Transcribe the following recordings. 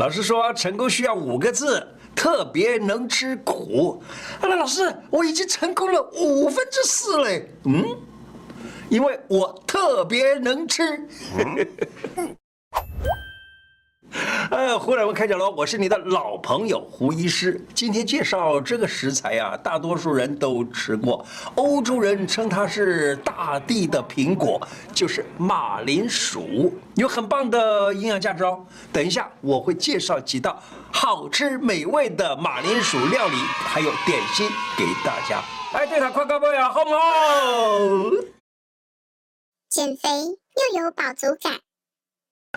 老师说成功需要五个字，特别能吃苦。那老师，我已经成功了五分之四嘞。嗯，因为我特别能吃。呃，胡乃文开讲喽！我是你的老朋友胡医师。今天介绍这个食材啊，大多数人都吃过。欧洲人称它是大地的苹果，就是马铃薯，有很棒的营养价值哦。等一下我会介绍几道好吃美味的马铃薯料理，还有点心给大家。哎，对了，快高波呀，好不好？减肥又有饱足感。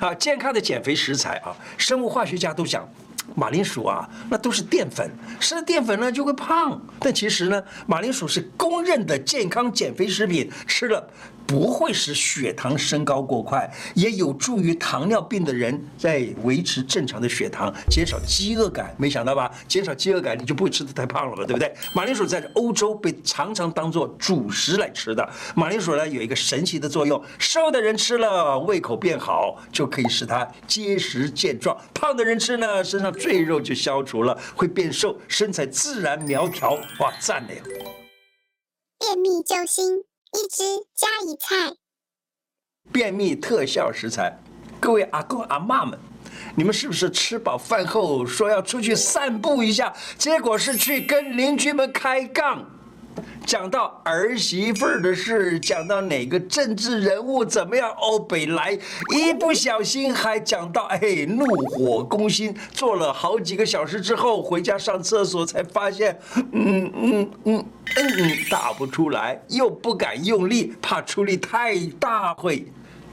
啊，健康的减肥食材啊，生物化学家都讲，马铃薯啊，那都是淀粉，吃了淀粉呢就会胖。但其实呢，马铃薯是公认的健康减肥食品，吃了。不会使血糖升高过快，也有助于糖尿病的人在维持正常的血糖，减少饥饿感。没想到吧？减少饥饿感，你就不会吃的太胖了嘛，对不对？马铃薯在欧洲被常常当做主食来吃的。马铃薯呢，有一个神奇的作用，瘦的人吃了胃口变好，就可以使他结实健壮；胖的人吃呢，身上赘肉就消除了，会变瘦，身材自然苗条。哇，赞了呀！便秘救星。一只加一菜，便秘特效食材。各位阿公阿妈们，你们是不是吃饱饭后说要出去散步一下，结果是去跟邻居们开杠？讲到儿媳妇的事，讲到哪个政治人物怎么样欧北来，一不小心还讲到哎，怒火攻心，坐了好几个小时之后回家上厕所才发现，嗯嗯嗯嗯，打不出来，又不敢用力，怕出力太大会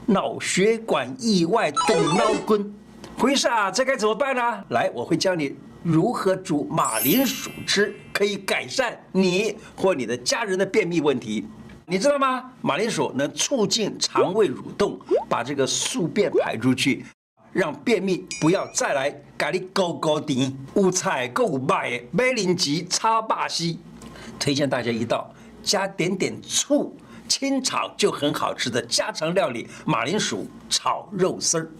脑血管意外动脑筋，回事啊，这该怎么办呢？来，我会教你。如何煮马铃薯吃可以改善你或你的家人的便秘问题？你知道吗？马铃薯能促进肠胃蠕动，把这个宿便排出去，让便秘不要再来咖喱高高低。五彩够卖，梅林吉插巴西，推荐大家一道加点点醋清炒就很好吃的家常料理——马铃薯炒肉丝儿。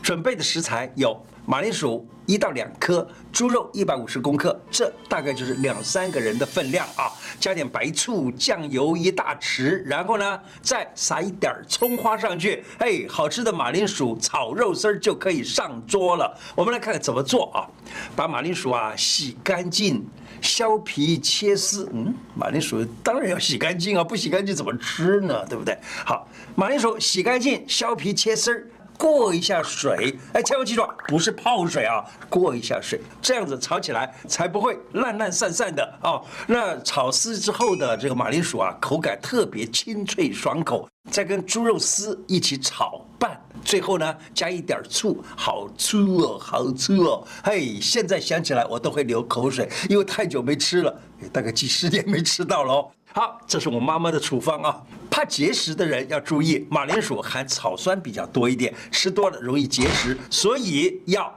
准备的食材有。马铃薯一到两颗，猪肉一百五十公克，这大概就是两三个人的分量啊。加点白醋，酱油一大匙，然后呢，再撒一点葱花上去，哎，好吃的马铃薯炒肉丝儿就可以上桌了。我们来看看怎么做啊？把马铃薯啊洗干净，削皮切丝。嗯，马铃薯当然要洗干净啊，不洗干净怎么吃呢？对不对？好，马铃薯洗干净，削皮切丝儿。过一下水，哎，千万记住，不是泡水啊，过一下水，这样子炒起来才不会烂烂散散的哦。那炒丝之后的这个马铃薯啊，口感特别清脆爽口，再跟猪肉丝一起炒拌，最后呢加一点醋，好吃哦，好吃哦。嘿，现在想起来我都会流口水，因为太久没吃了，大概几十年没吃到了。好，这是我妈妈的处方啊。怕结石的人要注意，马铃薯含草酸比较多一点，吃多了容易结石，所以要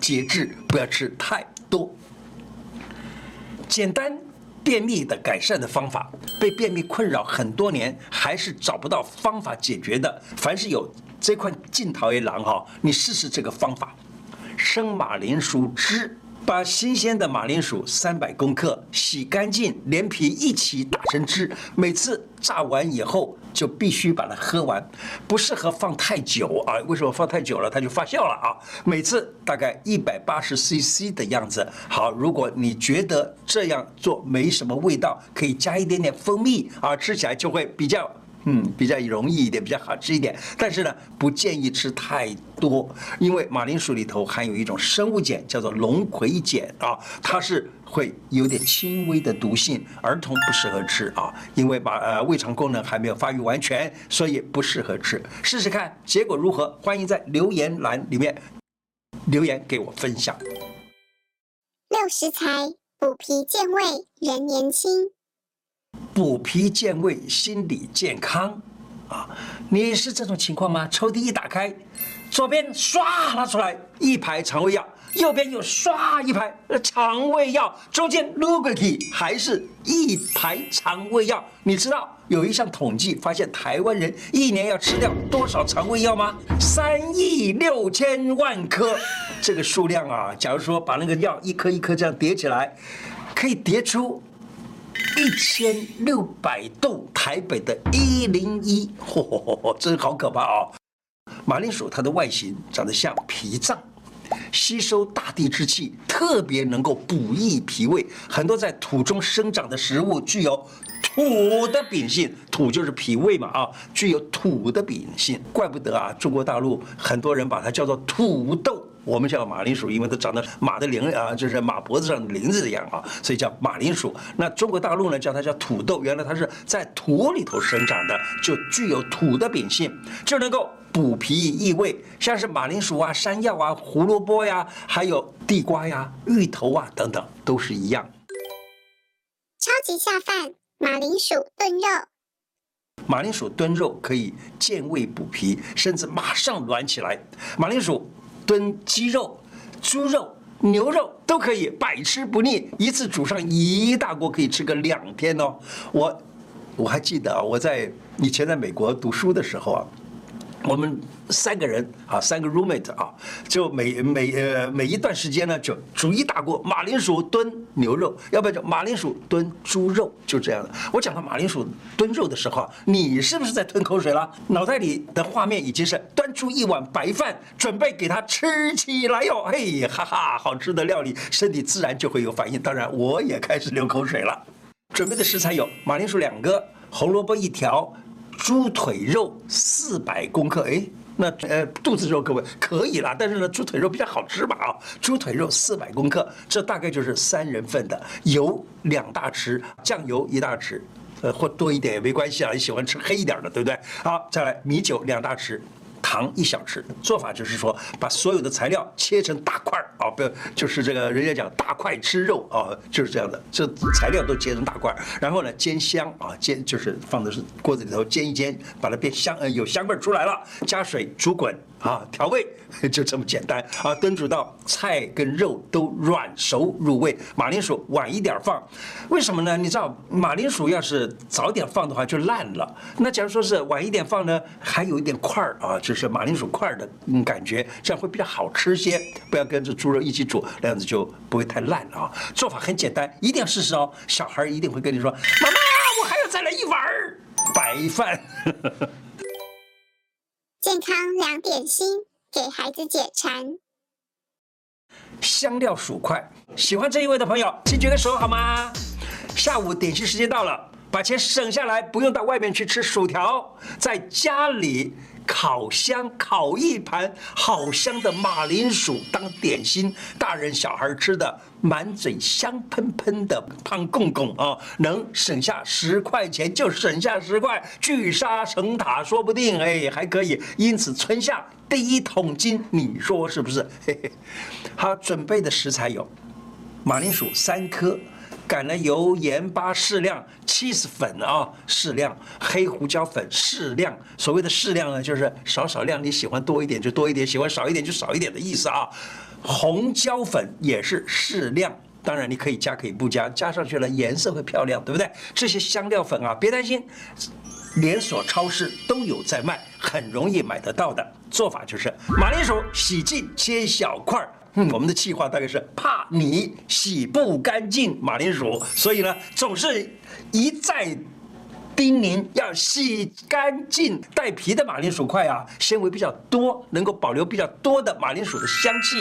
节制，不要吃太多。简单便秘的改善的方法，被便秘困扰很多年还是找不到方法解决的，凡是有这块镜头一狼哈，你试试这个方法，生马铃薯汁。把新鲜的马铃薯三百公克洗干净，连皮一起打成汁。每次榨完以后就必须把它喝完，不适合放太久啊！为什么放太久了它就发酵了啊？每次大概一百八十 CC 的样子。好，如果你觉得这样做没什么味道，可以加一点点蜂蜜啊，吃起来就会比较。嗯，比较容易一点，比较好吃一点。但是呢，不建议吃太多，因为马铃薯里头含有一种生物碱，叫做龙葵碱啊，它是会有点轻微的毒性，儿童不适合吃啊，因为把呃胃肠功能还没有发育完全，所以不适合吃。试试看结果如何？欢迎在留言栏里面留言给我分享。六食材补脾健胃，人年轻。补脾健胃，心理健康，啊，你是这种情况吗？抽屉一打开，左边唰拿出来一排肠胃药，右边又唰一排肠胃药，中间撸过去还是一排肠胃药。你知道有一项统计发现，台湾人一年要吃掉多少肠胃药吗？三亿六千万颗。这个数量啊，假如说把那个药一颗一颗这样叠起来，可以叠出一千六百栋台北的一零一，嚯嚯嚯嚯，真好可怕啊！马铃薯它的外形长得像脾脏，吸收大地之气，特别能够补益脾胃。很多在土中生长的食物具有土的秉性，土就是脾胃嘛啊，具有土的秉性，怪不得啊，中国大陆很多人把它叫做土豆。我们叫马铃薯，因为它长得马的铃啊，就是马脖子上的铃子一样啊，所以叫马铃薯。那中国大陆呢，叫它叫土豆，原来它是在土里头生长的，就具有土的秉性，就能够补脾益胃。像是马铃薯啊、山药啊、胡萝卜呀，还有地瓜呀、芋头啊等等，都是一样。超级下饭，马铃薯炖肉。马铃薯炖肉可以健胃补脾，甚至马上暖起来。马铃薯。炖鸡肉、猪肉、牛肉都可以，百吃不腻。一次煮上一大锅，可以吃个两天哦。我我还记得啊，我在以前在美国读书的时候啊。我们三个人啊，三个 roommate 啊，就每每呃每一段时间呢，就煮一大锅马铃薯炖牛肉，要不然就马铃薯炖猪肉，就这样的。我讲到马铃薯炖肉的时候，你是不是在吞口水了？脑袋里的画面已经是端出一碗白饭，准备给它吃起来哟！嘿，哈哈，好吃的料理，身体自然就会有反应。当然，我也开始流口水了。准备的食材有马铃薯两个，红萝卜一条。猪腿肉四百公克，哎，那呃肚子肉各位可以啦，但是呢，猪腿肉比较好吃嘛啊，猪腿肉四百公克，这大概就是三人份的。油两大匙，酱油一大匙，呃或多一点也没关系啊，你喜欢吃黑一点的，对不对？好，再来米酒两大匙。糖一小匙，做法就是说，把所有的材料切成大块儿啊，不要就是这个人家讲大块吃肉啊，就是这样的，这材料都切成大块儿，然后呢煎香啊，煎就是放的是锅子里头煎一煎，把它变香，呃有香味儿出来了，加水煮滚。啊，调味就这么简单啊！炖煮到菜跟肉都软熟入味，马铃薯晚一点放，为什么呢？你知道马铃薯要是早点放的话就烂了。那假如说是晚一点放呢，还有一点块儿啊，就是马铃薯块儿的嗯感觉，这样会比较好吃些。不要跟着猪肉一起煮，那样子就不会太烂啊。做法很简单，一定要试试哦。小孩一定会跟你说：“妈妈，我还要再来一碗白饭。”健康两点心，给孩子解馋。香料薯块，喜欢这一位的朋友，请举个手好吗？下午点心时间到了，把钱省下来，不用到外面去吃薯条，在家里。烤箱烤一盘好香的马铃薯当点心，大人小孩吃的满嘴香喷喷的胖公公啊，能省下十块钱就省下十块，聚沙成塔说不定哎还可以，因此存下第一桶金，你说是不是？嘿嘿，好，准备的食材有马铃薯三颗。橄榄油、盐巴适量，cheese 粉啊适量，黑胡椒粉适量。所谓的适量呢，就是少少量，你喜欢多一点就多一点，喜欢少一点就少一点的意思啊。红椒粉也是适量，当然你可以加可以不加，加上去了颜色会漂亮，对不对？这些香料粉啊，别担心，连锁超市都有在卖，很容易买得到的。做法就是马铃薯洗净切小块儿。嗯，我们的计划大概是怕你洗不干净马铃薯，所以呢，总是一再叮咛要洗干净带皮的马铃薯块啊，纤维比较多，能够保留比较多的马铃薯的香气。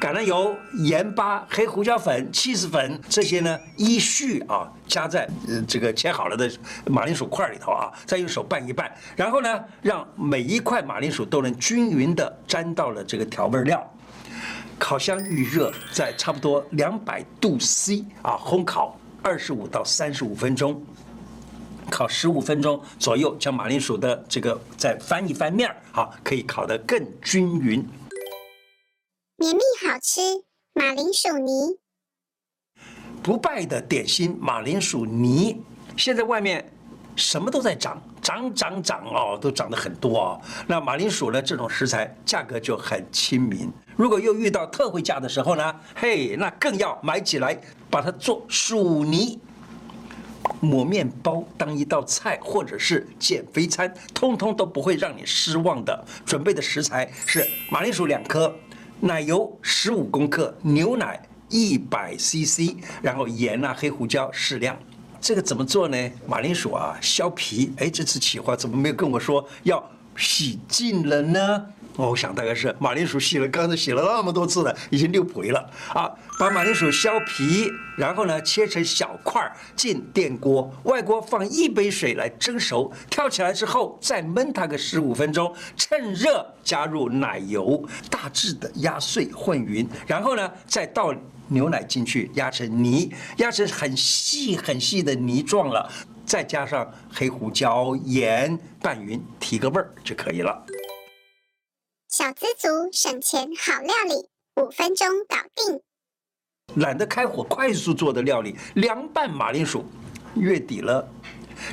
橄榄油、盐巴、黑胡椒粉、起司粉这些呢，依序啊加在呃这个切好了的马铃薯块里头啊，再用手拌一拌，然后呢，让每一块马铃薯都能均匀地沾到了这个调味料。烤箱预热在差不多两百度 C 啊，烘烤二十五到三十五分钟，烤十五分钟左右，将马铃薯的这个再翻一翻面儿，好，可以烤得更均匀。绵密好吃马铃薯泥，不败的点心马铃薯泥，现在外面。什么都在涨，涨涨涨哦，都涨得很多哦。那马铃薯呢？这种食材价格就很亲民。如果又遇到特惠价的时候呢？嘿，那更要买起来，把它做薯泥，抹面包当一道菜，或者是减肥餐，通通都不会让你失望的。准备的食材是马铃薯两颗，奶油十五公克，牛奶一百 CC，然后盐啊、黑胡椒适量。这个怎么做呢？马铃薯啊，削皮。哎，这次企划怎么没有跟我说要洗净了呢？我想大概是马铃薯洗了，刚才洗了那么多次了，已经六回了啊！把马铃薯削皮，然后呢切成小块儿，进电锅，外锅放一杯水来蒸熟，跳起来之后再焖它个十五分钟，趁热加入奶油，大致的压碎混匀，然后呢再倒牛奶进去压成泥，压成很细很细的泥状了，再加上黑胡椒、盐拌匀，提个味儿就可以了。小资族省钱好料理，五分钟搞定。懒得开火，快速做的料理，凉拌马铃薯。月底了，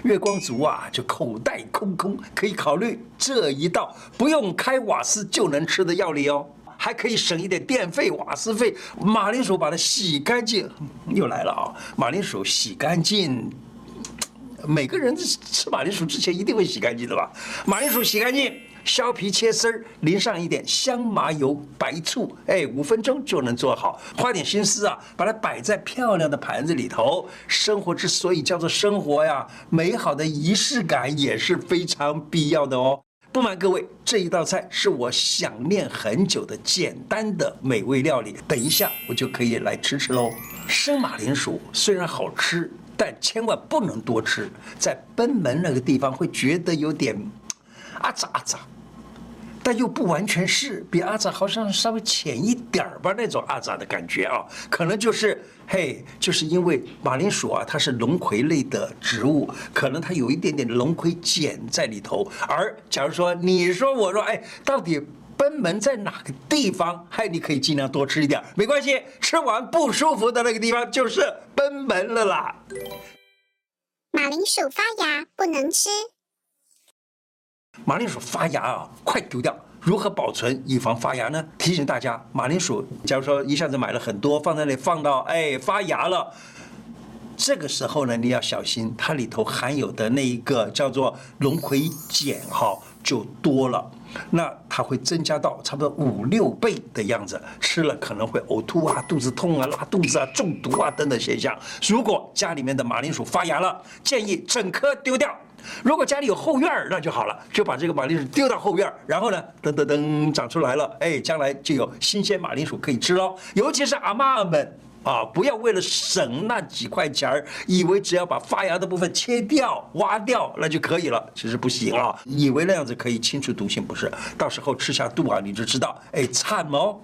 月光族啊，就口袋空空，可以考虑这一道不用开瓦斯就能吃的料理哦，还可以省一点电费、瓦斯费。马铃薯把它洗干净，又来了啊！马铃薯洗干净，每个人吃马铃薯之前一定会洗干净的吧？马铃薯洗干净。削皮切丝儿，淋上一点香麻油、白醋，哎，五分钟就能做好。花点心思啊，把它摆在漂亮的盘子里头。生活之所以叫做生活呀，美好的仪式感也是非常必要的哦。不瞒各位，这一道菜是我想念很久的简单的美味料理。等一下我就可以来吃吃喽。生马铃薯虽然好吃，但千万不能多吃，在奔门那个地方会觉得有点。阿杂阿杂，但又不完全是，比阿杂好像稍微浅一点儿吧，那种阿杂的感觉啊，可能就是嘿，就是因为马铃薯啊，它是龙葵类的植物，可能它有一点点龙葵碱在里头。而假如说你说我说，哎，到底贲门在哪个地方？嘿，你可以尽量多吃一点，没关系，吃完不舒服的那个地方就是贲门了啦。马铃薯发芽不能吃。马铃薯发芽啊，快丢掉！如何保存以防发芽呢？提醒大家，马铃薯，假如说一下子买了很多，放在那里放到哎发芽了，这个时候呢，你要小心，它里头含有的那一个叫做龙葵碱哈就多了，那它会增加到差不多五六倍的样子，吃了可能会呕吐啊、肚子痛啊、拉肚子啊、中毒啊等等现象。如果家里面的马铃薯发芽了，建议整颗丢掉。如果家里有后院儿，那就好了，就把这个马铃薯丢到后院儿，然后呢，噔噔噔长出来了，哎，将来就有新鲜马铃薯可以吃喽。尤其是阿妈们啊，不要为了省那几块钱儿，以为只要把发芽的部分切掉、挖掉那就可以了，其实不行啊！以为那样子可以清除毒性，不是？到时候吃下肚啊，你就知道，哎，惨哦！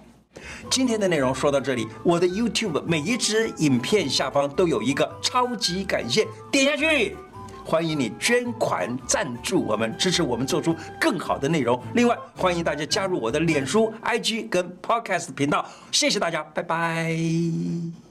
今天的内容说到这里，我的 YouTube 每一支影片下方都有一个超级感谢，点下去。欢迎你捐款赞助我们，支持我们做出更好的内容。另外，欢迎大家加入我的脸书、IG 跟 Podcast 频道。谢谢大家，拜拜。